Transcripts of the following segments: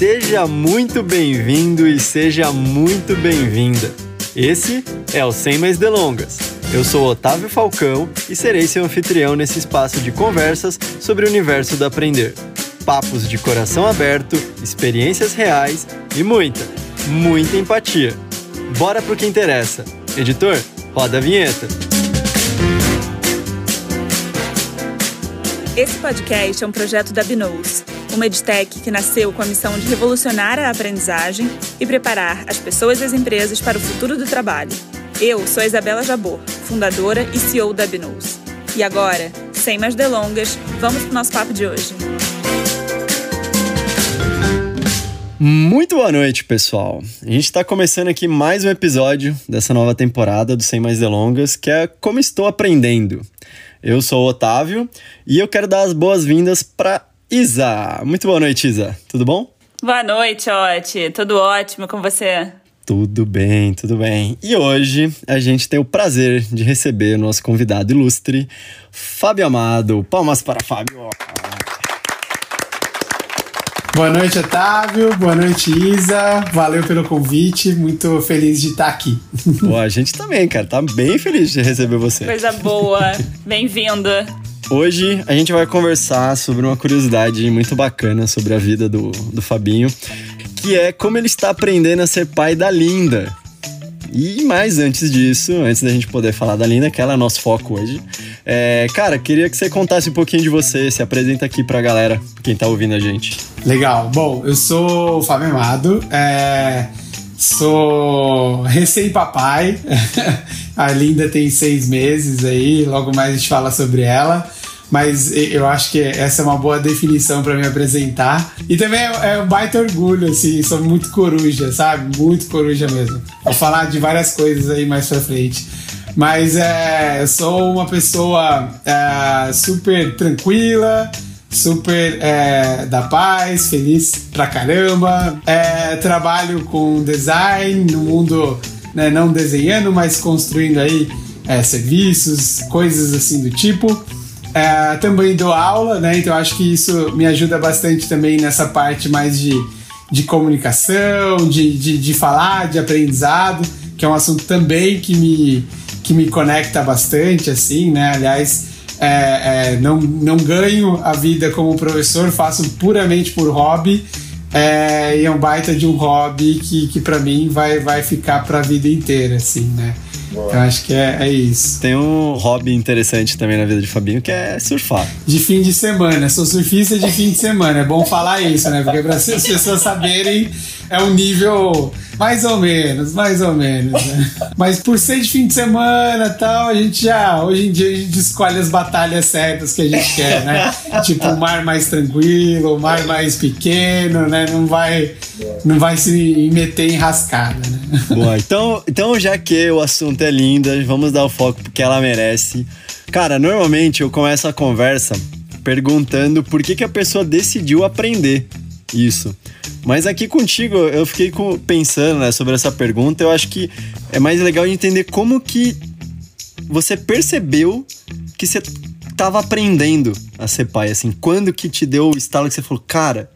Seja muito bem-vindo e seja muito bem-vinda. Esse é o Sem Mais Delongas. Eu sou Otávio Falcão e serei seu anfitrião nesse espaço de conversas sobre o universo do aprender. Papos de coração aberto, experiências reais e muita, muita empatia. Bora pro que interessa. Editor, roda a vinheta. Esse podcast é um projeto da Binous, uma edtech que nasceu com a missão de revolucionar a aprendizagem e preparar as pessoas e as empresas para o futuro do trabalho. Eu sou a Isabela Jabor, fundadora e CEO da Binous. E agora, sem mais delongas, vamos para o nosso papo de hoje. Muito boa noite, pessoal. A gente está começando aqui mais um episódio dessa nova temporada do Sem Mais Delongas, que é Como Estou Aprendendo. Eu sou o Otávio e eu quero dar as boas-vindas para Isa. Muito boa noite, Isa. Tudo bom? Boa noite, Oti. Tudo ótimo com você? Tudo bem, tudo bem. E hoje a gente tem o prazer de receber o nosso convidado ilustre, Fábio Amado. Palmas para Fábio. Boa noite, Otávio. Boa noite, Isa. Valeu pelo convite. Muito feliz de estar aqui. Boa, a gente também, cara. Tá bem feliz de receber você. Coisa boa. Bem-vindo. Hoje a gente vai conversar sobre uma curiosidade muito bacana sobre a vida do, do Fabinho, que é como ele está aprendendo a ser pai da Linda. E mais antes disso, antes da gente poder falar da Linda, que ela é nosso foco hoje, é, cara, queria que você contasse um pouquinho de você, se apresenta aqui pra galera, quem tá ouvindo a gente. Legal. Bom, eu sou o Fábio Amado, é, sou recém-papai, a Linda tem seis meses aí, logo mais a gente fala sobre ela mas eu acho que essa é uma boa definição para me apresentar. E também é, é um baita orgulho, assim, sou muito coruja, sabe? Muito coruja mesmo. Vou falar de várias coisas aí mais pra frente. Mas é, eu sou uma pessoa é, super tranquila, super é, da paz, feliz pra caramba. É, trabalho com design no mundo, né, não desenhando, mas construindo aí é, serviços, coisas assim do tipo. É, também dou aula, né? Então acho que isso me ajuda bastante também nessa parte mais de, de comunicação, de, de, de falar, de aprendizado, que é um assunto também que me, que me conecta bastante, assim, né? Aliás, é, é, não, não ganho a vida como professor, faço puramente por hobby. É, e é um baita de um hobby que, que para mim vai, vai ficar para a vida inteira, assim, né? Boa. Eu acho que é, é isso. Tem um hobby interessante também na vida de Fabinho que é surfar. De fim de semana. Sou surfista de fim de semana. É bom falar isso, né? Porque para as pessoas saberem, é um nível mais ou menos, mais ou menos. Né? Mas por ser de fim de semana e tal, a gente já. Hoje em dia a gente escolhe as batalhas certas que a gente quer, né? tipo, o mar mais tranquilo, o mar mais pequeno, né? Não vai, não vai se meter em rascada, né? Boa, então, então já que o assunto é linda, vamos dar o foco porque ela merece. Cara, normalmente eu começo a conversa perguntando por que, que a pessoa decidiu aprender isso. Mas aqui contigo, eu fiquei pensando né, sobre essa pergunta. Eu acho que é mais legal entender como que você percebeu que você estava aprendendo a ser pai. Assim, quando que te deu o estalo que você falou, cara,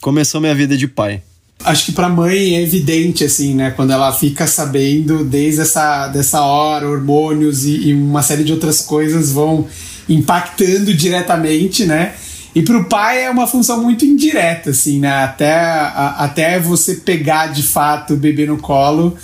começou minha vida de pai? Acho que para mãe é evidente, assim, né? Quando ela fica sabendo desde essa dessa hora, hormônios e, e uma série de outras coisas vão impactando diretamente, né? E para o pai é uma função muito indireta, assim, né? Até, a, até você pegar de fato o bebê no colo,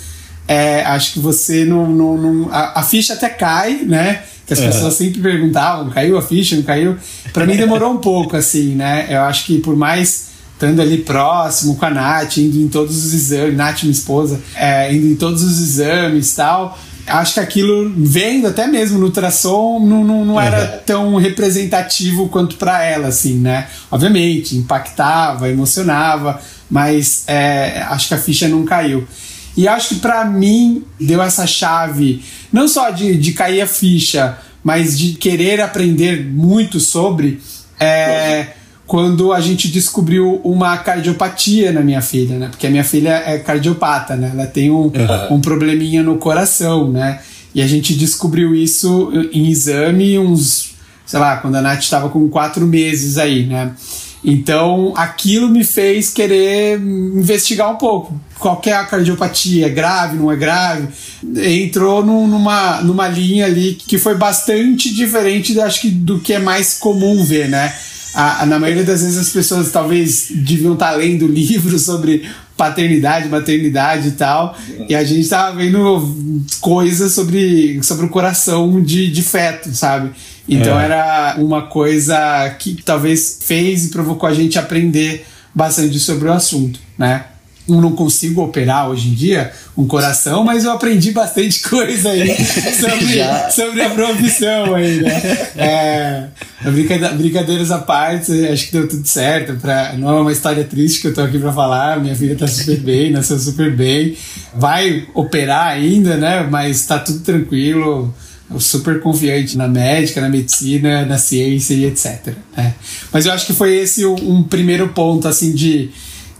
é, acho que você não. não, não a, a, ficha até cai, né? Que as uhum. pessoas sempre perguntavam: caiu a ficha, não caiu? Para mim demorou um pouco, assim, né? Eu acho que por mais estando ali próximo com a Nath, indo em todos os exames, Nath, minha esposa, é, indo em todos os exames e tal acho que aquilo, vendo até mesmo no ultrassom, não, não, não era uhum. tão representativo quanto para ela, assim, né? Obviamente, impactava, emocionava, mas é, acho que a ficha não caiu. E acho que para mim deu essa chave, não só de, de cair a ficha, mas de querer aprender muito sobre. É, quando a gente descobriu uma cardiopatia na minha filha, né? Porque a minha filha é cardiopata, né? Ela tem um, uhum. um probleminha no coração, né? E a gente descobriu isso em exame uns, sei lá, quando a Nath estava com quatro meses aí, né? Então, aquilo me fez querer investigar um pouco. Qual é a cardiopatia? É grave, não é grave? Entrou num, numa, numa linha ali que foi bastante diferente, acho que, do que é mais comum ver, né? A, na maioria das vezes as pessoas talvez deviam estar lendo livros sobre paternidade, maternidade e tal. E a gente tava vendo coisas sobre, sobre o coração de, de feto, sabe? Então é. era uma coisa que talvez fez e provocou a gente aprender bastante sobre o assunto, né? Não consigo operar hoje em dia um coração, mas eu aprendi bastante coisa aí sobre, sobre a profissão aí, né? É, brincadeiras à parte, acho que deu tudo certo. Pra, não é uma história triste que eu tô aqui para falar. Minha filha tá super bem, nasceu super bem. Vai operar ainda, né? Mas tá tudo tranquilo super confiante na médica, na medicina, na ciência e etc. Né? Mas eu acho que foi esse um, um primeiro ponto assim de,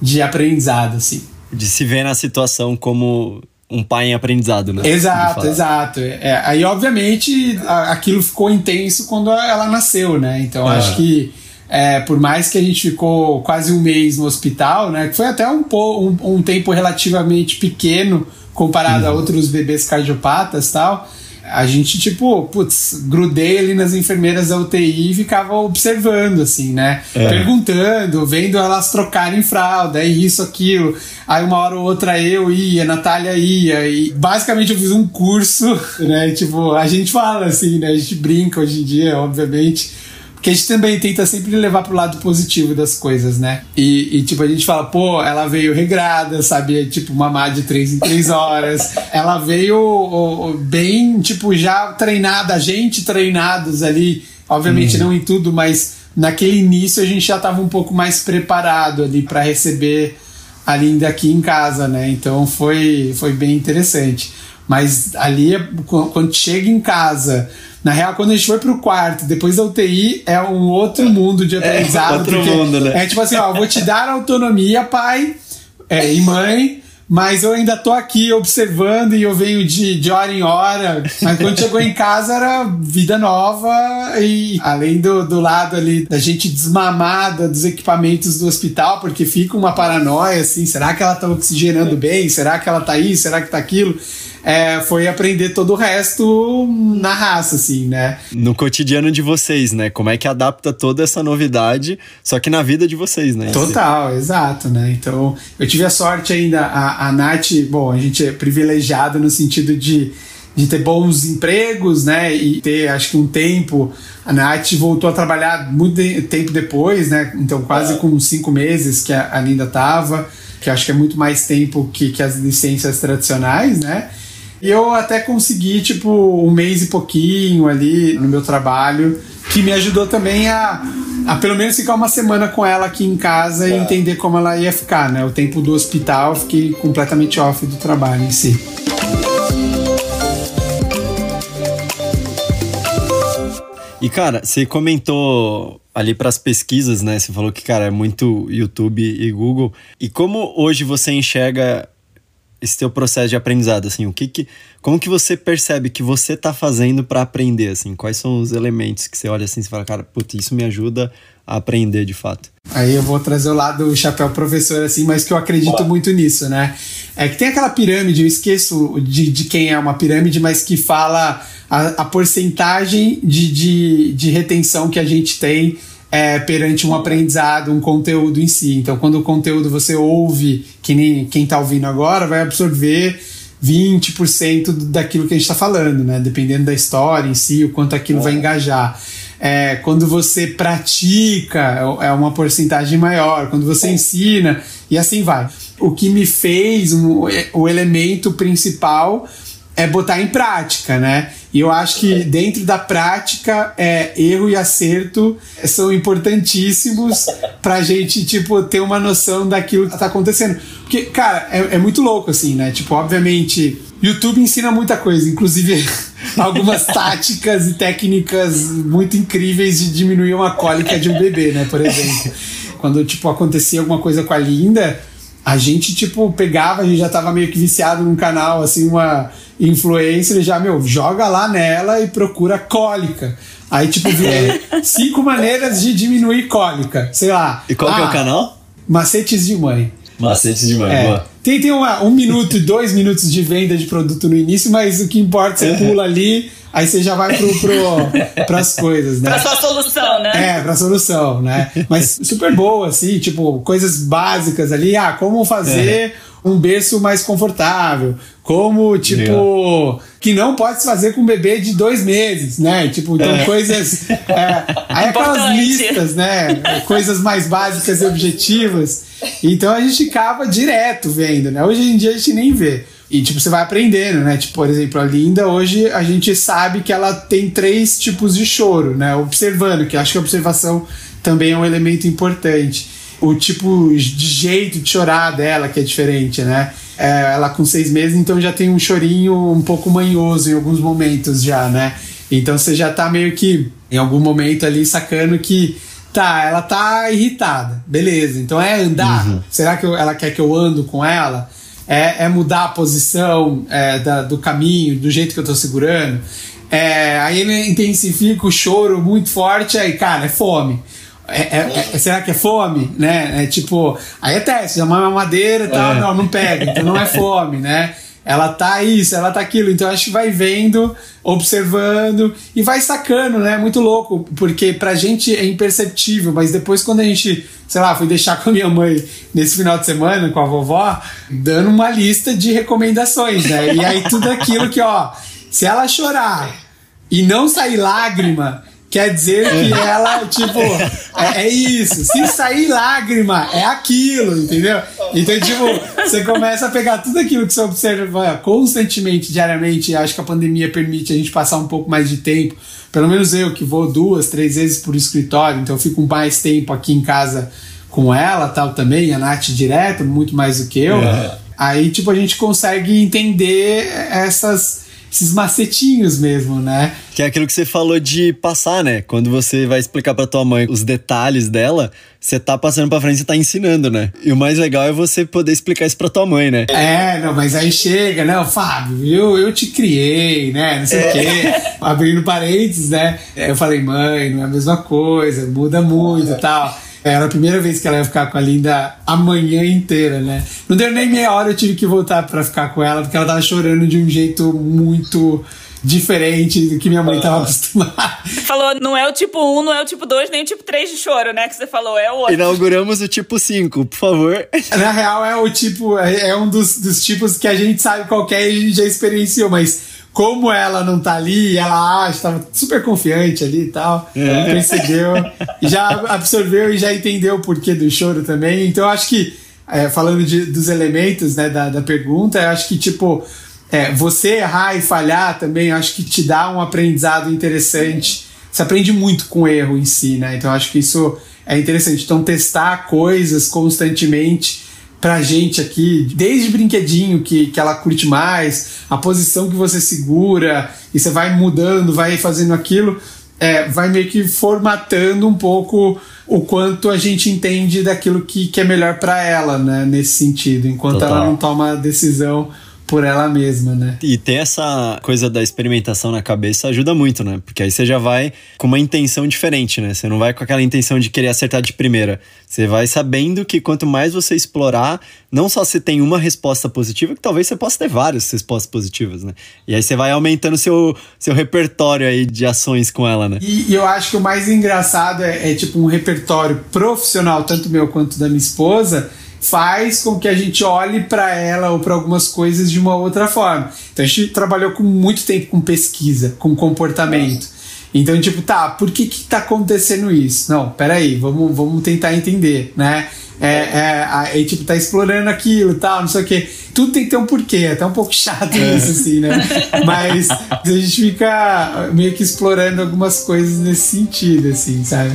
de aprendizado, assim. De se ver na situação como um pai em aprendizado, né? Exato, exato. É, aí, obviamente, a, aquilo ficou intenso quando ela nasceu, né? Então, é. acho que é, por mais que a gente ficou quase um mês no hospital, né? Que foi até um, um, um tempo relativamente pequeno comparado uhum. a outros bebês cardiopatas tal a gente, tipo, putz, grudei ali nas enfermeiras da UTI e ficava observando, assim, né? É. Perguntando, vendo elas trocarem fralda, é isso, aquilo. Aí uma hora ou outra eu ia, a Natália ia, e basicamente eu fiz um curso, né? Tipo, a gente fala assim, né? A gente brinca hoje em dia, obviamente porque a gente também tenta sempre levar pro lado positivo das coisas, né? E, e, tipo, a gente fala, pô, ela veio regrada, sabia? Tipo, mamar de três em três horas. ela veio bem, tipo, já treinada, a gente treinados ali. Obviamente uhum. não em tudo, mas naquele início a gente já tava um pouco mais preparado ali para receber a Linda aqui em casa, né? Então foi, foi bem interessante. Mas ali, quando chega em casa na real, quando a gente foi pro quarto, depois da UTI, é um outro mundo de é, aprendizado. É, outro mundo, né? É tipo assim, ó, vou te dar autonomia, pai é, e mãe, mas eu ainda tô aqui observando e eu venho de, de hora em hora. Mas quando chegou em casa era vida nova e além do, do lado ali da gente desmamada dos equipamentos do hospital, porque fica uma paranoia assim, será que ela tá oxigenando bem? Será que ela tá isso? Será que tá aquilo? É, foi aprender todo o resto na raça, assim, né? No cotidiano de vocês, né? Como é que adapta toda essa novidade, só que na vida de vocês, né? Total, exato, né? Então, eu tive a sorte ainda, a, a Nath, bom, a gente é privilegiado no sentido de de ter bons empregos, né? E ter, acho que um tempo. A Nath voltou a trabalhar muito tempo depois, né? Então, quase é. com cinco meses que a, a Linda estava, que acho que é muito mais tempo que, que as licenças tradicionais, né? E eu até consegui, tipo, um mês e pouquinho ali no meu trabalho, que me ajudou também a, a pelo menos ficar uma semana com ela aqui em casa é. e entender como ela ia ficar, né? O tempo do hospital, eu fiquei completamente off do trabalho em si. E cara, você comentou ali para as pesquisas, né? Você falou que cara é muito YouTube e Google. E como hoje você enxerga esse teu processo de aprendizado, assim, o que que, como que você percebe que você tá fazendo para aprender, assim, quais são os elementos que você olha assim e fala, cara, putz, isso me ajuda a aprender de fato? Aí eu vou trazer o lado chapéu professor, assim, mas que eu acredito muito nisso, né? É que tem aquela pirâmide, eu esqueço de, de quem é uma pirâmide, mas que fala a, a porcentagem de, de, de retenção que a gente tem é, perante um aprendizado, um conteúdo em si. Então, quando o conteúdo você ouve, que nem quem está ouvindo agora, vai absorver 20% daquilo que a gente está falando, né? Dependendo da história em si, o quanto aquilo é. vai engajar. É, quando você pratica, é uma porcentagem maior. Quando você ensina, e assim vai. O que me fez, um, o elemento principal é botar em prática, né? E eu acho que dentro da prática, é, erro e acerto são importantíssimos pra gente, tipo, ter uma noção daquilo que tá acontecendo. Porque, cara, é, é muito louco, assim, né? Tipo, obviamente, YouTube ensina muita coisa, inclusive algumas táticas e técnicas muito incríveis de diminuir uma cólica de um bebê, né? Por exemplo. Quando, tipo, acontecia alguma coisa com a Linda, a gente, tipo, pegava, a gente já tava meio que viciado num canal, assim, uma influencer, já, meu, joga lá nela e procura cólica. Aí, tipo, vê cinco maneiras de diminuir cólica. Sei lá. E qual ah, que é o ah, canal? Macetes de mãe. Macetes de mãe, é. boa. Tem, tem uma, um minuto e dois minutos de venda de produto no início, mas o que importa, você pula ali, aí você já vai pro, pro, pras coisas, né? Pra sua solução, né? É, pra solução, né? Mas super boa, assim, tipo, coisas básicas ali. Ah, como fazer é. Um berço mais confortável. Como, tipo, Legal. que não pode se fazer com um bebê de dois meses, né? Tipo, então é. coisas. É, aí aquelas listas, né? Coisas mais básicas e objetivas. Então a gente ficava direto vendo, né? Hoje em dia a gente nem vê. E, tipo, você vai aprendendo, né? Tipo, por exemplo, a Linda, hoje a gente sabe que ela tem três tipos de choro, né? Observando, que acho que a observação também é um elemento importante. O tipo de jeito de chorar dela, que é diferente, né? É, ela com seis meses, então já tem um chorinho um pouco manhoso em alguns momentos já, né? Então você já tá meio que, em algum momento ali, sacando que Tá, ela tá irritada. Beleza. Então é andar. Uhum. Será que eu, ela quer que eu ando com ela? É, é mudar a posição é, da, do caminho, do jeito que eu tô segurando? É, aí ele intensifica o choro muito forte, aí, cara, é fome. É, é, é, será que é fome? Né? É tipo, aí é teste, é uma madeira e tal, é. não, não pega, então não é fome, né? ela tá isso, ela tá aquilo. Então acho que vai vendo, observando e vai sacando, né? Muito louco, porque pra gente é imperceptível, mas depois quando a gente, sei lá, fui deixar com a minha mãe nesse final de semana com a vovó, dando uma lista de recomendações, né? E aí tudo aquilo que, ó, se ela chorar e não sair lágrima, Quer dizer que ela, tipo, é, é, isso. Se sair lágrima, é aquilo, entendeu? Então, tipo, você começa a pegar tudo aquilo que você observa constantemente, diariamente. Acho que a pandemia permite a gente passar um pouco mais de tempo. Pelo menos eu, que vou duas, três vezes por escritório, então eu fico mais tempo aqui em casa com ela, tal, também. A Nath direto, muito mais do que eu. É. Aí, tipo, a gente consegue entender essas esses macetinhos mesmo, né? Que é aquilo que você falou de passar, né? Quando você vai explicar para tua mãe os detalhes dela, você tá passando pra frente e tá ensinando, né? E o mais legal é você poder explicar isso pra tua mãe, né? É, não, mas aí chega, né? Fábio, eu, eu te criei, né? Não sei é. o quê. Abrindo parênteses, né? Eu falei, mãe, não é a mesma coisa, muda muito e tal. Era a primeira vez que ela ia ficar com a Linda a manhã inteira, né? Não deu nem meia hora, eu tive que voltar para ficar com ela, porque ela tava chorando de um jeito muito diferente do que minha mãe tava acostumada. Falou, não é o tipo 1, não é o tipo 2, nem o tipo 3 de choro, né? Que você falou, é o outro. Inauguramos o tipo 5, por favor. Na real, é o tipo, é, é um dos, dos tipos que a gente sabe qual é e a gente já experienciou, mas como ela não tá ali, ela acha, tava super confiante ali e tal, é. percebeu, já absorveu e já entendeu o porquê do choro também. Então eu acho que, é, falando de, dos elementos né, da, da pergunta, eu acho que, tipo, é, você errar e falhar também, acho que te dá um aprendizado interessante. Você aprende muito com o erro em si, né? Então eu acho que isso é interessante. Então, testar coisas constantemente pra gente aqui, desde brinquedinho que, que ela curte mais, a posição que você segura, e você vai mudando, vai fazendo aquilo, é, vai meio que formatando um pouco o quanto a gente entende daquilo que, que é melhor para ela, né, nesse sentido, enquanto Total. ela não toma a decisão por ela mesma, né? E ter essa coisa da experimentação na cabeça ajuda muito, né? Porque aí você já vai com uma intenção diferente, né? Você não vai com aquela intenção de querer acertar de primeira. Você vai sabendo que quanto mais você explorar, não só você tem uma resposta positiva, que talvez você possa ter várias respostas positivas, né? E aí você vai aumentando seu, seu repertório aí de ações com ela, né? E, e eu acho que o mais engraçado é, é tipo um repertório profissional, tanto meu quanto da minha esposa faz com que a gente olhe para ela ou para algumas coisas de uma outra forma. Então a gente trabalhou com muito tempo com pesquisa, com comportamento. Então, tipo, tá, por que que tá acontecendo isso? Não, peraí, vamos, vamos tentar entender, né? É, é, aí, tipo, tá explorando aquilo e tal, não sei o quê. Tudo tem que ter um porquê, é até um pouco chato é. isso, assim, né? Mas a gente fica meio que explorando algumas coisas nesse sentido, assim, sabe?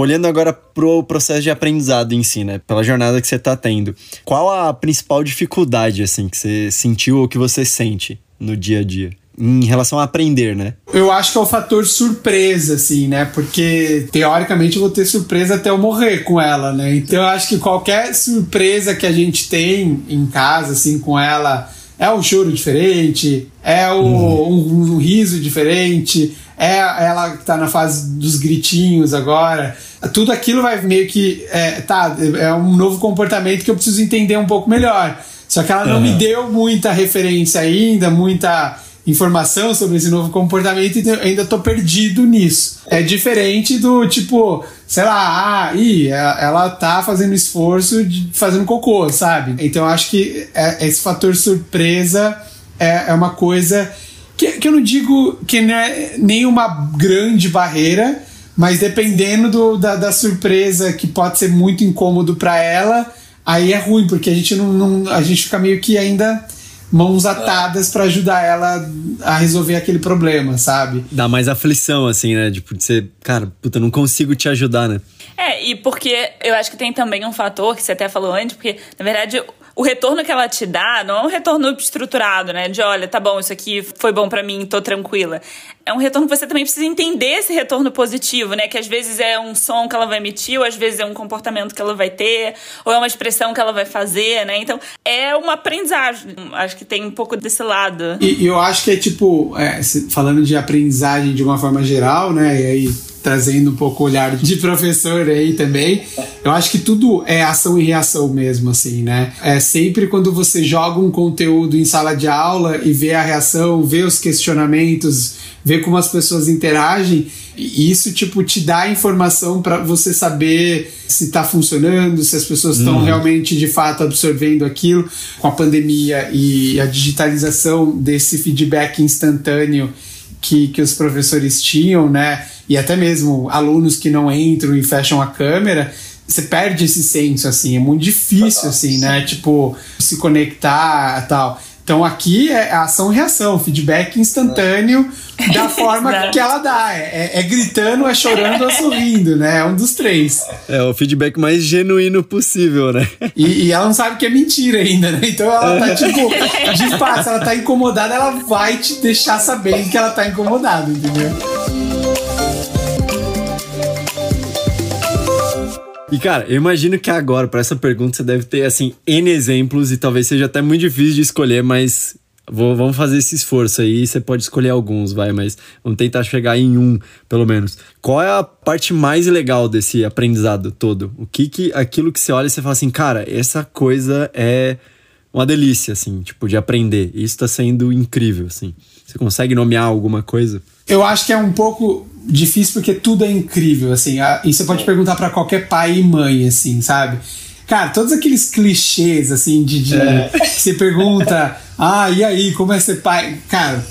Olhando agora pro processo de aprendizado em si, né? Pela jornada que você tá tendo. Qual a principal dificuldade, assim, que você sentiu ou que você sente no dia a dia? em relação a aprender, né? Eu acho que é o fator surpresa, assim, né? Porque teoricamente eu vou ter surpresa até eu morrer com ela, né? Então eu acho que qualquer surpresa que a gente tem em casa, assim, com ela, é um choro diferente, é o, uhum. um, um, riso diferente, é ela que tá na fase dos gritinhos agora. Tudo aquilo vai meio que. É, tá, é um novo comportamento que eu preciso entender um pouco melhor. Só que ela não uhum. me deu muita referência ainda, muita informação sobre esse novo comportamento e ainda tô perdido nisso. É diferente do tipo, sei lá, ah, ih, ela tá fazendo esforço de fazendo cocô, sabe? Então eu acho que é, esse fator surpresa é, é uma coisa que, que eu não digo que não é nenhuma grande barreira, mas dependendo do, da, da surpresa que pode ser muito incômodo para ela, aí é ruim, porque a gente não, não, a gente fica meio que ainda mãos atadas para ajudar ela a resolver aquele problema, sabe? Dá mais aflição, assim, né? Tipo, de ser, cara, puta, não consigo te ajudar, né? É, e porque eu acho que tem também um fator que você até falou antes, porque, na verdade, o retorno que ela te dá não é um retorno estruturado, né? De olha, tá bom, isso aqui foi bom para mim, tô tranquila. É um retorno que você também precisa entender esse retorno positivo, né? Que às vezes é um som que ela vai emitir, ou às vezes é um comportamento que ela vai ter, ou é uma expressão que ela vai fazer, né? Então é uma aprendizagem. Acho que tem um pouco desse lado. E, eu acho que é tipo, é, falando de aprendizagem de uma forma geral, né? E aí trazendo um pouco o olhar de professor aí também. Eu acho que tudo é ação e reação mesmo, assim, né? É sempre quando você joga um conteúdo em sala de aula e vê a reação, vê os questionamentos, vê como as pessoas interagem, e isso, tipo, te dá informação para você saber se está funcionando, se as pessoas estão uhum. realmente, de fato, absorvendo aquilo. Com a pandemia e a digitalização desse feedback instantâneo que, que os professores tinham, né? E até mesmo alunos que não entram e fecham a câmera, você perde esse senso, assim, é muito difícil, assim, né? Tipo, se conectar tal. Então aqui é ação e reação, feedback instantâneo é. da forma que ela dá. É, é, gritando, é chorando ou sorrindo, né? É um dos três. É o feedback mais genuíno possível, né? E, e ela não sabe que é mentira ainda, né? Então ela tá tipo, de fato, se ela tá incomodada, ela vai te deixar sabendo que ela tá incomodada, entendeu? E cara, eu imagino que agora, para essa pergunta, você deve ter, assim, N exemplos e talvez seja até muito difícil de escolher, mas vou, vamos fazer esse esforço aí. Você pode escolher alguns, vai, mas vamos tentar chegar em um, pelo menos. Qual é a parte mais legal desse aprendizado todo? O que que, aquilo que você olha e você fala assim, cara, essa coisa é uma delícia, assim, tipo, de aprender. Isso tá sendo incrível, assim. Você consegue nomear alguma coisa? Eu acho que é um pouco difícil porque tudo é incrível, assim. E você pode perguntar para qualquer pai e mãe, assim, sabe? Cara, todos aqueles clichês, assim, de. de é. Você pergunta, ah, e aí, como é ser pai? Cara,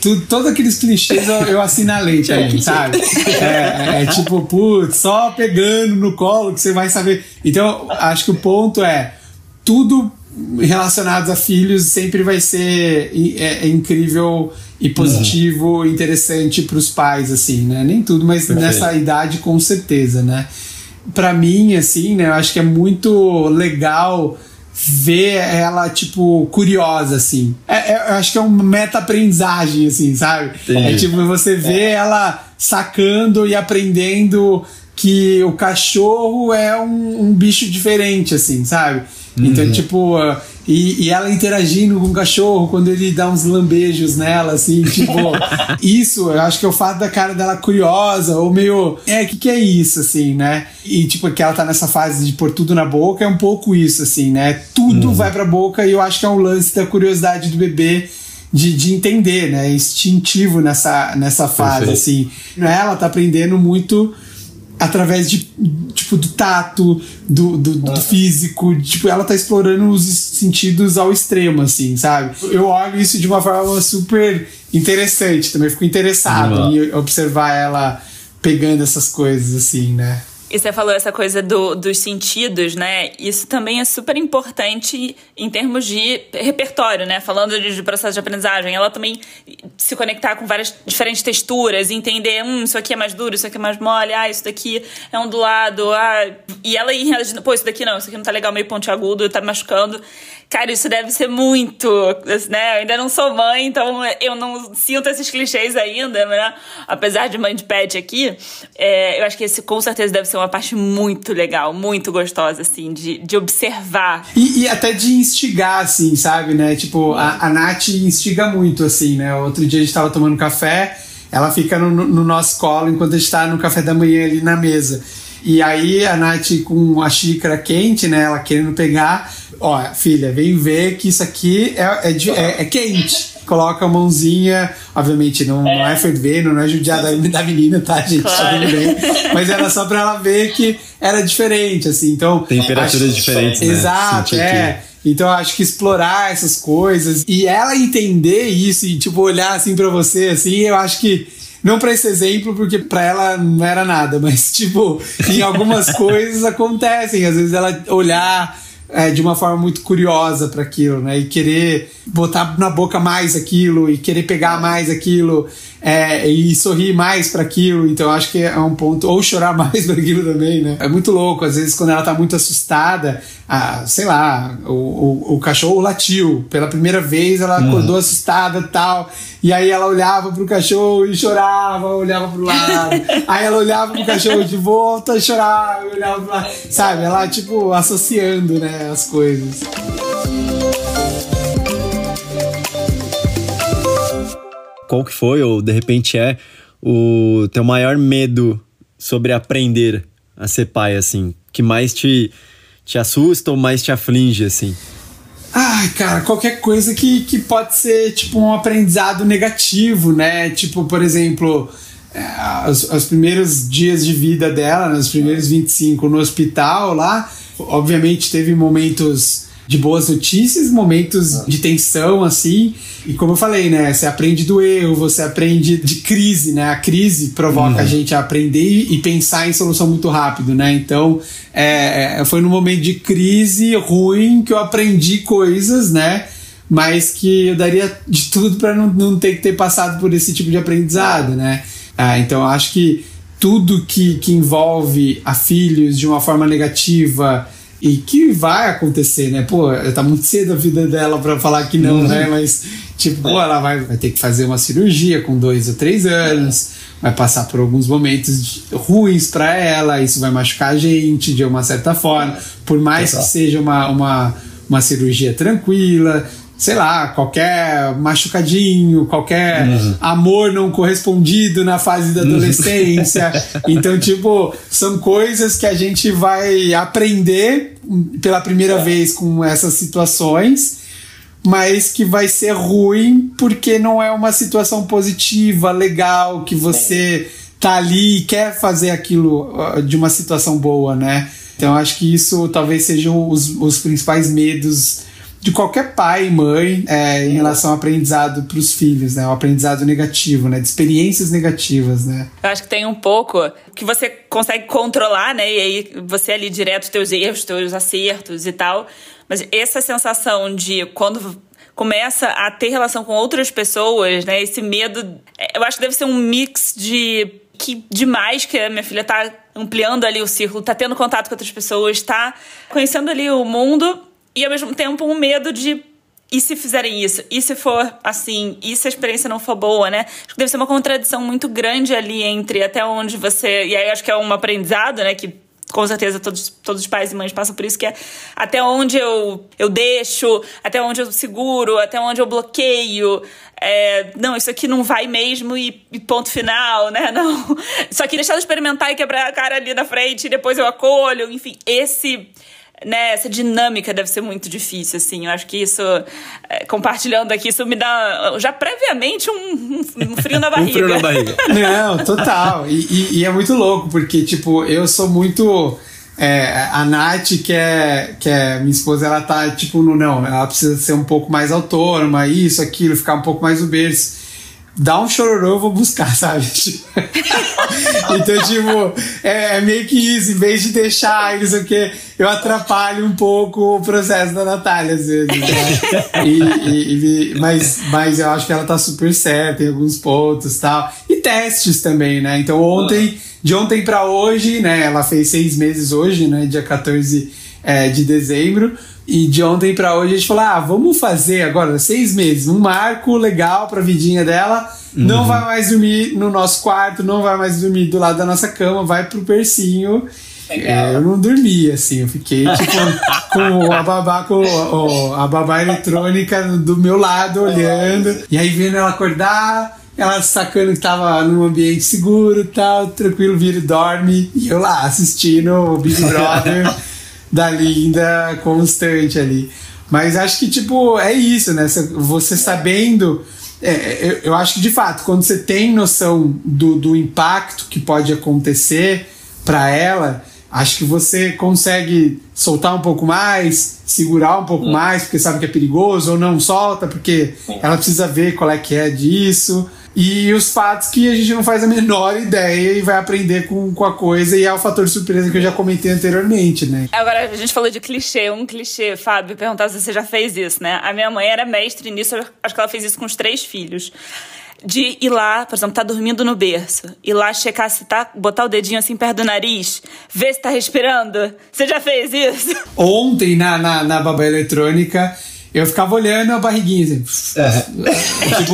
tu, todos aqueles clichês eu, eu assinalei também, sabe? É, é, é tipo, putz, só pegando no colo que você vai saber. Então, acho que o ponto é: tudo relacionado a filhos sempre vai ser é, é incrível e positivo, uhum. interessante para os pais, assim, né? Nem tudo, mas Perfeito. nessa idade com certeza, né? Para mim, assim, né? Eu acho que é muito legal ver ela, tipo, curiosa, assim. É, é, eu acho que é uma meta-aprendizagem, assim, sabe? É tipo, você vê é. ela sacando e aprendendo que o cachorro é um, um bicho diferente, assim, sabe? Então, uhum. tipo, uh, e, e, ela interagindo com o cachorro quando ele dá uns lambejos nela, assim, tipo, isso, eu acho que é o fato da cara dela curiosa, ou meio, é, o que, que é isso, assim, né? E, tipo, que ela tá nessa fase de pôr tudo na boca, é um pouco isso, assim, né? Tudo uhum. vai pra boca e eu acho que é um lance da curiosidade do bebê. De, de entender, né? Instintivo nessa, nessa fase, Perfeito. assim. Ela tá aprendendo muito através de tipo do tato, do, do, do, físico, tipo, ela tá explorando os sentidos ao extremo, assim, sabe? Eu olho isso de uma forma super interessante, também fico interessado uhum. em observar ela pegando essas coisas, assim, né? E você falou essa coisa do, dos sentidos, né? Isso também é super importante em termos de repertório, né? Falando de, de, processo de aprendizagem, ela também se conectar com várias diferentes texturas, entender, hum, isso aqui é mais duro, isso aqui é mais mole, ah, isso daqui é ondulado, ah, e ela ir reagindo, pô, isso daqui não, isso aqui não tá legal, meio pontiagudo, tá machucando. Cara, isso deve ser muito, né? Eu ainda não sou mãe, então eu não sinto esses clichês ainda, né? Apesar de mãe de pet aqui, é, eu acho que esse com certeza deve ser uma parte muito legal, muito gostosa, assim, de, de observar. E, e até de instigar, assim, sabe, né? Tipo, a, a Nath instiga muito, assim, né? Outro dia a gente tava tomando café, ela fica no, no nosso colo enquanto a gente tá no café da manhã ali na mesa. E aí a Nath com a xícara quente, né? Ela querendo pegar. Ó, filha, vem ver que isso aqui é, é, de, é, é quente. Coloca a mãozinha, obviamente não é, não é fervendo, não é judiar da, da menina, tá, gente? Tá claro. Tá tudo bem. Mas era só pra ela ver que era diferente, assim. Então. Temperaturas acho, diferentes, né? Exato, é. Então acho que explorar essas coisas e ela entender isso e, tipo, olhar assim para você, assim, eu acho que não para esse exemplo, porque para ela não era nada, mas, tipo, em algumas coisas acontecem. Às vezes ela olhar é, de uma forma muito curiosa para aquilo, né? E querer botar na boca mais aquilo, e querer pegar mais aquilo, é, e sorrir mais para aquilo. Então acho que é um ponto. Ou chorar mais para aquilo também, né? É muito louco. Às vezes, quando ela tá muito assustada, a, sei lá, o, o, o cachorro latiu. Pela primeira vez ela uhum. acordou assustada tal. E aí ela olhava pro cachorro e chorava, olhava pro lado. aí ela olhava pro cachorro de volta e chorava, olhava pro lado. Sabe? Ela, tipo, associando, né, as coisas. Qual que foi, ou de repente é, o teu maior medo sobre aprender a ser pai, assim? Que mais te te assusta ou mais te aflige, assim? Ai, cara, qualquer coisa que, que pode ser, tipo, um aprendizado negativo, né? Tipo, por exemplo, é, os, os primeiros dias de vida dela, nos primeiros 25 no hospital lá, obviamente teve momentos de boas notícias, momentos de tensão, assim. E como eu falei, né? Você aprende do erro, você aprende de crise, né? A crise provoca uhum. a gente a aprender e pensar em solução muito rápido, né? Então, é, é foi num momento de crise ruim que eu aprendi coisas, né? Mas que eu daria de tudo para não, não ter que ter passado por esse tipo de aprendizado, né? Ah, então, eu acho que tudo que, que envolve a filhos de uma forma negativa e que vai acontecer, né? Pô, tá muito cedo a vida dela para falar que não, uhum. né? Mas, tipo, pô, ela vai, vai ter que fazer uma cirurgia com dois ou três anos, vai passar por alguns momentos ruins para ela, isso vai machucar a gente de uma certa forma, por mais que seja uma, uma, uma cirurgia tranquila, sei lá, qualquer machucadinho, qualquer uhum. amor não correspondido na fase da adolescência. então, tipo, são coisas que a gente vai aprender pela primeira é. vez com essas situações, mas que vai ser ruim porque não é uma situação positiva, legal, que você tá ali e quer fazer aquilo de uma situação boa, né? Então, acho que isso talvez sejam os, os principais medos de qualquer pai e mãe é, em relação ao aprendizado para os filhos, né? O aprendizado negativo, né? De experiências negativas, né? Eu acho que tem um pouco que você consegue controlar, né? E aí você ali direto teus erros, teus acertos e tal. Mas essa sensação de quando começa a ter relação com outras pessoas, né? Esse medo, é, eu acho que deve ser um mix de que demais que a minha filha tá ampliando ali o círculo, tá tendo contato com outras pessoas, tá conhecendo ali o mundo e ao mesmo tempo um medo de e se fizerem isso? E se for assim? E se a experiência não for boa, né? Acho que deve ser uma contradição muito grande ali entre até onde você. E aí acho que é um aprendizado, né? Que com certeza todos, todos os pais e mães passam por isso, que é até onde eu, eu deixo, até onde eu seguro, até onde eu bloqueio. É, não, isso aqui não vai mesmo e, e, ponto final, né? Não. Só que deixar eu experimentar e quebrar a cara ali na frente e depois eu acolho. Enfim, esse né, essa dinâmica deve ser muito difícil, assim. Eu acho que isso, é, compartilhando aqui, isso me dá já previamente um, um frio na barriga. um frio na barriga. Não, total. E, e, e, é muito louco, porque, tipo, eu sou muito. É, a Nath, que é, que é minha esposa, ela tá, tipo, no não, ela precisa ser um pouco mais autônoma, isso, aquilo, ficar um pouco mais no berço dá um chororô, eu vou buscar, sabe? então, tipo, é, é, meio que isso, em vez de deixar e não sei o que, eu atrapalho um pouco o processo da Natália, às vezes. Né? E, e, e, mas, mas eu acho que ela tá super certa em alguns pontos e tal. E testes também, né? Então, ontem, de ontem para hoje, né? Ela fez seis meses hoje, né? Dia 14 é, de dezembro E de ontem para hoje a gente falou: ah, vamos fazer agora seis meses, um marco legal pra vidinha dela. Uhum. Não vai mais dormir no nosso quarto, não vai mais dormir do lado da nossa cama, vai pro bercinho. É, eu não dormi, assim, eu fiquei tipo com a babá, com o, a babá eletrônica do meu lado, olhando, e aí vendo ela acordar, ela sacando que tava num ambiente seguro tal, tranquilo, vira e dorme, e eu lá assistindo o Big Brother da Linda constante ali. Mas acho que, tipo, é isso, né? Você sabendo. É, eu, eu, acho que de fato, quando você tem noção do, do impacto que pode acontecer para ela, acho que você consegue soltar um pouco mais, segurar um pouco hum. mais, porque sabe que é perigoso, ou não solta, porque ela precisa ver qual é que é disso. E os fatos que a gente não faz a menor ideia e vai aprender com, com a coisa, e é o fator surpresa que eu já comentei anteriormente, né? Agora, a gente falou de clichê, um clichê, Fábio, perguntar se você já fez isso, né? A minha mãe era mestre nisso, acho que ela fez isso com os três filhos de ir lá, por exemplo, tá dormindo no berço, ir lá checar se tá, botar o dedinho assim perto do nariz, ver se tá respirando. Você já fez isso? Ontem, na, na, na babá eletrônica, eu ficava olhando a barriguinha assim. É. tipo,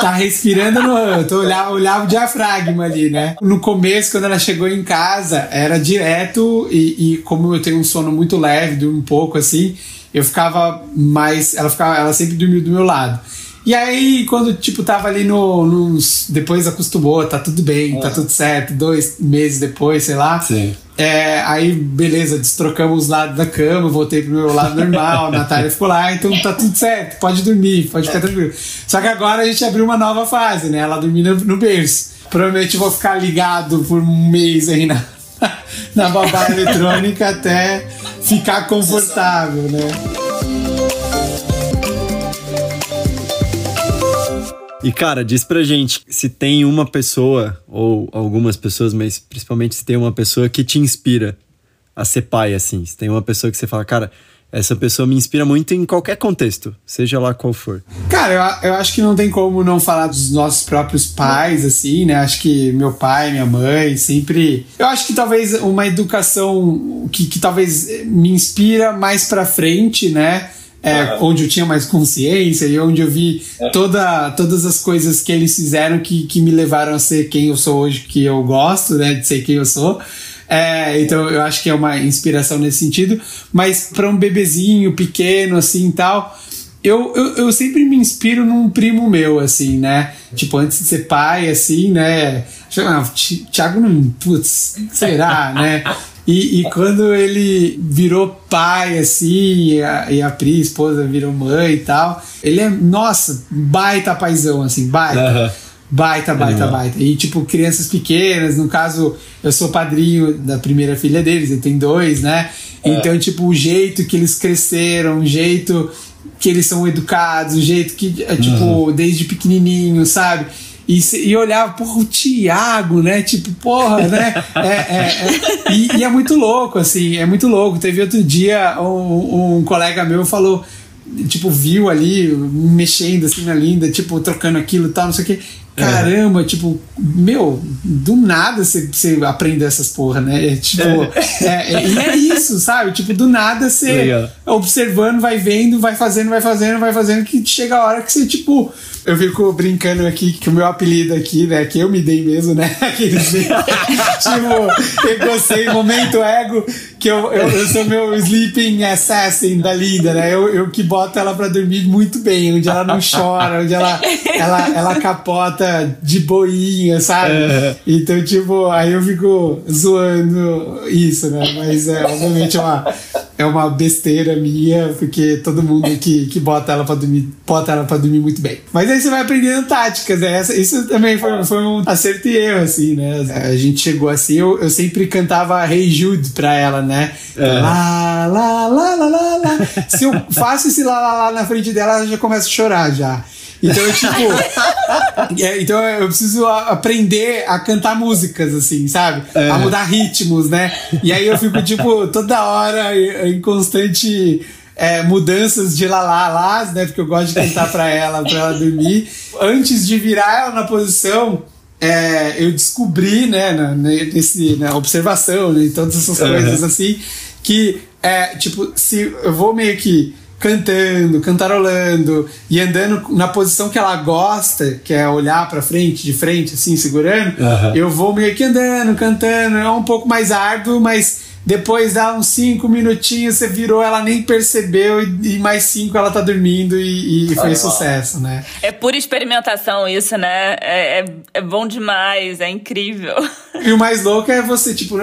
tá respirando no. Eu olhava, olhava o diafragma ali, né? No começo, quando ela chegou em casa, era direto, e, e como eu tenho um sono muito leve, um pouco assim, eu ficava mais. Ela ficava, ela sempre dormiu do meu lado. E aí, quando, tipo, tava ali no, nos. Depois acostumou, tá tudo bem, tá é. tá tudo certo, dois meses depois, sei lá. Sim. É, aí, beleza, destrocamos os lados da cama, voltei pro meu lado normal, a Natália ficou lá, então tá tudo certo, pode dormir, pode ficar tranquilo. Só que agora a gente abriu uma nova fase, né? Ela dormindo no berço. Provavelmente vou ficar ligado por um mês aí na, na babá eletrônica até ficar confortável, né? E cara, diz pra gente se tem uma pessoa, ou algumas pessoas, mas principalmente se tem uma pessoa que te inspira a ser pai, assim. Se tem uma pessoa que você fala, cara, essa pessoa me inspira muito em qualquer contexto, seja lá qual for. Cara, eu, eu acho que não tem como não falar dos nossos próprios pais, assim, né? Acho que meu pai, minha mãe, sempre. Eu acho que talvez uma educação que, que talvez me inspira mais pra frente, né? É, onde eu tinha mais consciência e onde eu vi é. toda, todas as coisas que eles fizeram que, que me levaram a ser quem eu sou hoje, que eu gosto né, de ser quem eu sou. É, então eu acho que é uma inspiração nesse sentido. Mas para um bebezinho pequeno assim e tal, eu, eu, eu, sempre me inspiro num primo meu, assim, né? Tipo, antes de ser pai, assim, né? Ah, Thiago não. Putz, será, né? E, e, quando ele virou pai, assim, e a, e a Pri, esposa, virou mãe e tal, ele é, nossa, baita paizão, assim, baita. Uhum. Baita, baita, baita. E, tipo, crianças pequenas, no caso, eu sou padrinho da primeira filha deles, ele tem dois, né? É. Então, tipo, o jeito que eles cresceram, o jeito que eles são educados, o jeito que, é, tipo, uhum. desde pequenininho, sabe? E, e olhava, porra, o Thiago, né? Tipo, porra, né? É, é, é. E, e, é muito louco, assim, é muito louco. Teve outro dia, um, um colega meu falou, tipo, viu ali, mexendo assim na linda, tipo, trocando aquilo e tal, não sei o quê. Caramba, é. tipo, meu, do nada você, aprende essas porra, né? É, tipo, é. é, é, é isso, sabe? Tipo, do nada você observando, vai vendo, vai fazendo, vai fazendo, vai fazendo, que chega a hora que você, tipo, eu fico brincando aqui que o meu apelido aqui, né? Que eu me dei mesmo, né? Aqueles, tipo, egocei, momento ego, que eu, eu, eu, sou meu sleeping assassin da Linda, né? Eu, eu que boto ela pra dormir muito bem, onde ela não chora, onde ela, ela, ela capota de boinha, sabe? É. Então, tipo, aí eu fico zoando isso, né? Mas é, obviamente, é uma é uma besteira minha, porque todo mundo que, que bota ela pra dormir, bota ela pra dormir muito bem. Mas aí você vai aprendendo táticas, né? Essa, isso também foi, foi um acerto e erro, assim, né? A gente chegou assim, eu, eu sempre cantava Hey Jude pra ela, né? É. Lá, lá, lá, lá, lá, lá. Se eu faço esse lá, lá, lá na frente dela, ela já começa a chorar já. Então, eu, tipo. é, então eu preciso aprender a cantar músicas, assim, sabe? É. A mudar ritmos, né? E aí eu fico, tipo, toda hora em constante. É, mudanças de lalá né? Porque eu gosto de cantar pra ela, pra ela dormir. Antes de virar ela na posição, é, eu descobri, né, na, nesse, na observação, né, todas essas coisas uhum. assim, que é, tipo, se eu vou meio que cantando, cantarolando e andando na posição que ela gosta, que é olhar para frente, de frente, assim, segurando, uhum. eu vou meio que andando, cantando. É um pouco mais árduo, mas depois dá uns cinco minutinhos, você virou, ela nem percebeu, e, e mais cinco ela tá dormindo e, e foi sucesso, né? É pura experimentação isso, né? É, é, é, bom demais, é incrível. E o mais louco é você, tipo,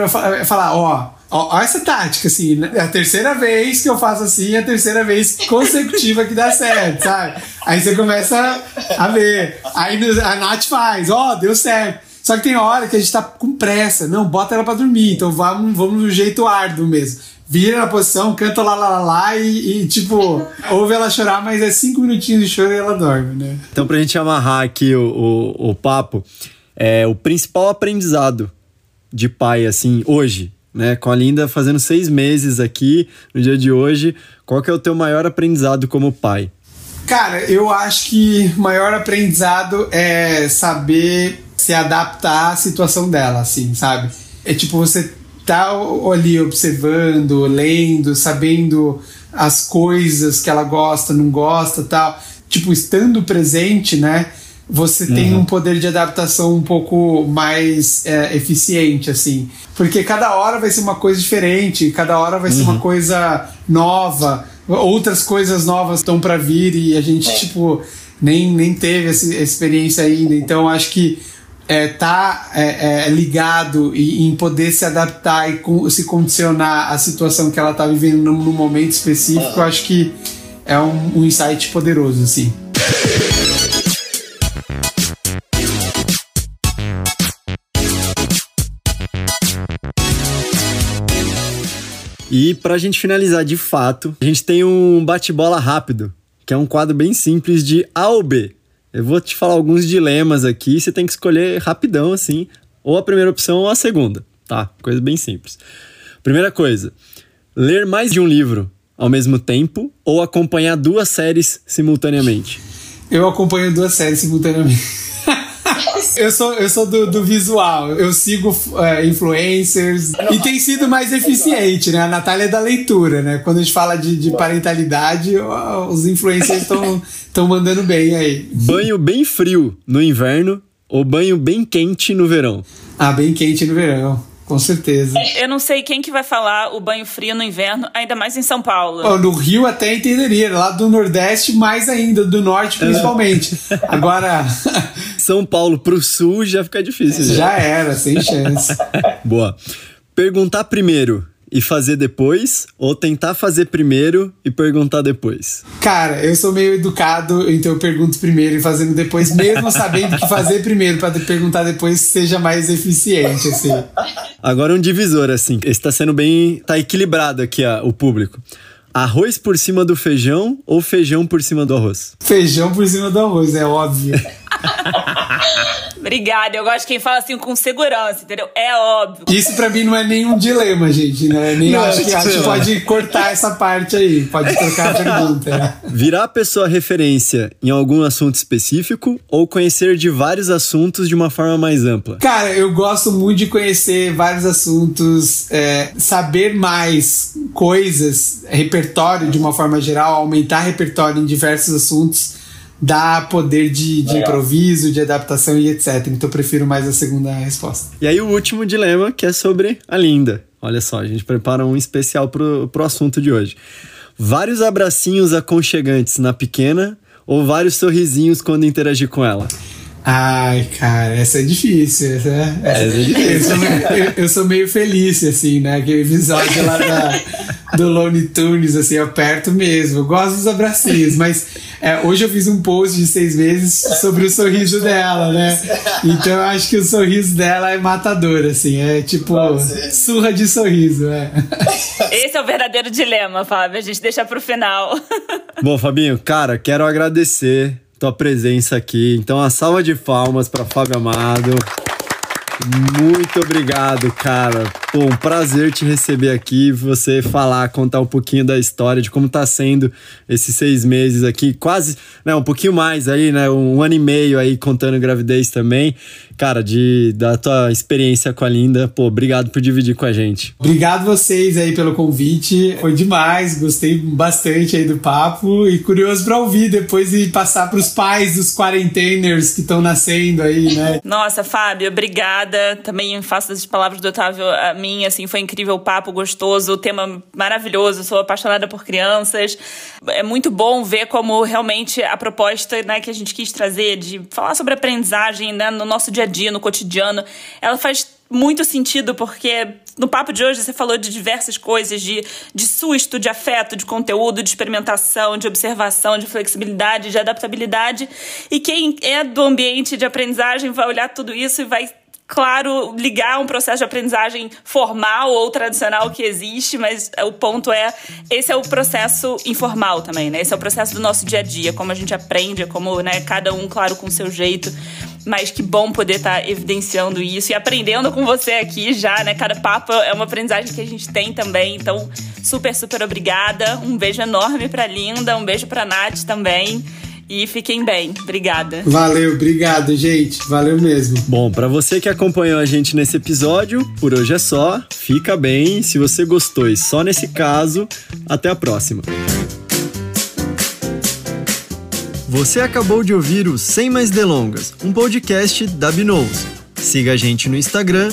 falar, ó, ó, ó essa tática, assim, né? é a terceira vez que eu faço assim, é a terceira vez consecutiva que dá certo, sabe? Aí você começa a ver. Aí a Nath faz, ó, deu certo. Só que tem hora que a gente tá com pressa. Não, bota ela pra dormir. Então vamos, vamos no jeito árduo mesmo. Vira na posição, canta lá, lá, lá, lá e, e, tipo, ouve ela chorar, mas é cinco minutinhos de choro e ela dorme, né? Então, pra gente amarrar aqui o, o, o papo, é o principal aprendizado de pai, assim, hoje, né? Com a Linda fazendo seis meses aqui, no dia de hoje, qual que é o teu maior aprendizado como pai? Cara, eu acho que maior aprendizado é saber se adaptar à situação dela, assim, sabe? É tipo, você tá ali observando, lendo, sabendo as coisas que ela gosta, não gosta tal. Tipo, estando presente, né? Você uhum. tem um poder de adaptação um pouco mais é, eficiente, assim. Porque cada hora vai ser uma coisa diferente, cada hora vai uhum. ser uma uhum. coisa nova, outras coisas novas estão para vir e a gente, é. tipo, nem, nem teve essa experiência ainda. Então, acho que é, tá é, é, ligado e, em poder se adaptar e com, se condicionar à situação que ela está vivendo no, no, momento específico, eu acho que é um, um insight poderoso, assim. E para a gente finalizar de fato, a gente tem um bate-bola rápido, que é um quadro bem simples de A ou B. Eu vou te falar alguns dilemas aqui, você tem que escolher rapidão, assim, ou a primeira opção ou a segunda, tá? Coisa bem simples. Primeira coisa, ler mais de um livro ao mesmo tempo ou acompanhar duas séries simultaneamente? Eu acompanho duas séries simultaneamente. Eu sou, eu sou do, do visual, eu sigo é, influencers e tem sido mais eficiente, né? A Natália é da leitura, né? Quando a gente fala de, de parentalidade, os influencers estão mandando bem aí. Banho bem frio no inverno ou banho bem quente no verão? Ah, bem quente no verão. Com certeza. Eu não sei quem que vai falar o banho frio no inverno, ainda mais em São Paulo. Oh, no Rio até entenderia, lá do Nordeste mais ainda, do Norte principalmente. Agora... São Paulo pro Sul já fica difícil. Já, já era, sem chance. Boa. Perguntar primeiro e fazer depois, ou tentar fazer primeiro e perguntar depois? Cara, eu sou meio educado, então eu pergunto primeiro e fazendo depois, mesmo sabendo que fazer primeiro para perguntar depois seja mais eficiente, assim. Agora um divisor, assim, está sendo bem. tá equilibrado aqui ó, o público. Arroz por cima do feijão ou feijão por cima do arroz? Feijão por cima do arroz, é óbvio. Obrigada. Eu gosto de quem fala assim com segurança, entendeu? É óbvio. Isso pra mim não é nenhum dilema, gente. Né? Nem não, acho que a gente pode cortar essa parte aí. Pode trocar a pergunta. Virar a pessoa referência em algum assunto específico ou conhecer de vários assuntos de uma forma mais ampla? Cara, eu gosto muito de conhecer vários assuntos, é, saber mais coisas, repertório de uma forma geral, aumentar repertório em diversos assuntos dá poder de, de improviso, de adaptação e etc. Então eu prefiro mais a segunda resposta. E aí o último dilema, que é sobre a Linda. Olha só, a gente prepara um especial pro, pro assunto de hoje. Vários abracinhos aconchegantes na pequena ou vários sorrisinhos quando interagir com ela? Ai, cara, essa é difícil. Essa, essa, é, é difícil. Eu, sou meio, eu, eu, sou meio feliz, assim, né? Aquele episódio lá da, do Looney Tunes, assim, eu aperto mesmo. Eu gosto dos abracinhos, mas é, hoje eu fiz um post de seis meses sobre o sorriso dela, né? Então eu acho que o sorriso dela é matador, assim, é tipo surra de sorriso, é. Esse é o verdadeiro dilema, Fábio. A gente deixa pro final. Bom, Fabinho, cara, quero agradecer tua presença aqui. Então, a salva de palmas para Fábio Amado. Muito obrigado, cara. Pô, um prazer te receber aqui, você falar, contar um pouquinho da história, de como tá sendo esses seis meses aqui, quase, né, um pouquinho mais aí, né, um ano e meio aí contando gravidez também. Cara, de, da tua experiência com a Linda, pô, obrigado por dividir com a gente. Obrigado vocês aí pelo convite, foi demais, gostei bastante aí do papo e curioso pra ouvir depois e passar pros pais dos quarenteners que estão nascendo aí, né? Nossa, Fábio, obrigada. Também faço das palavras do Otávio a mim, assim, foi incrível o papo, gostoso, o tema maravilhoso, sou apaixonada por crianças. É muito bom ver como realmente a proposta né, que a gente quis trazer de falar sobre aprendizagem né, no nosso dia a dia, no cotidiano, ela faz muito sentido, porque no papo de hoje você falou de diversas coisas, de, de susto, de afeto, de conteúdo, de experimentação, de observação, de flexibilidade, de adaptabilidade. E quem é do ambiente de aprendizagem vai olhar tudo isso e vai claro, ligar um processo de aprendizagem formal ou tradicional que existe, mas o ponto é, esse é o processo informal também, né? Esse é o processo do nosso dia a dia, como a gente aprende, como, né, cada um, claro, com o seu jeito. Mas que bom poder estar tá evidenciando isso e aprendendo com você aqui já, né? Cada papo é uma aprendizagem que a gente tem também. Então, super, super obrigada. Um beijo enorme pra Linda, um beijo pra Nath também. E fiquem bem. Obrigada. Valeu, obrigado, gente. Valeu mesmo. Bom, para você que acompanhou a gente nesse episódio, por hoje é só. Fica bem. Se você gostou e só nesse caso, até a próxima. Você acabou de ouvir o Sem Mais Delongas, um podcast da Binous. Siga a gente no Instagram,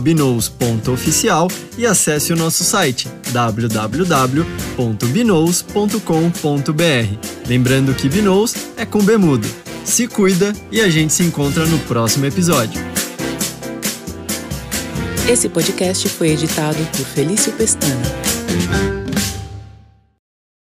binous.oficial e acesse o nosso site www.binous.com.br. Lembrando que Binous é com Bemudo. Se cuida e a gente se encontra no próximo episódio. Esse podcast foi editado por Felício Pestana.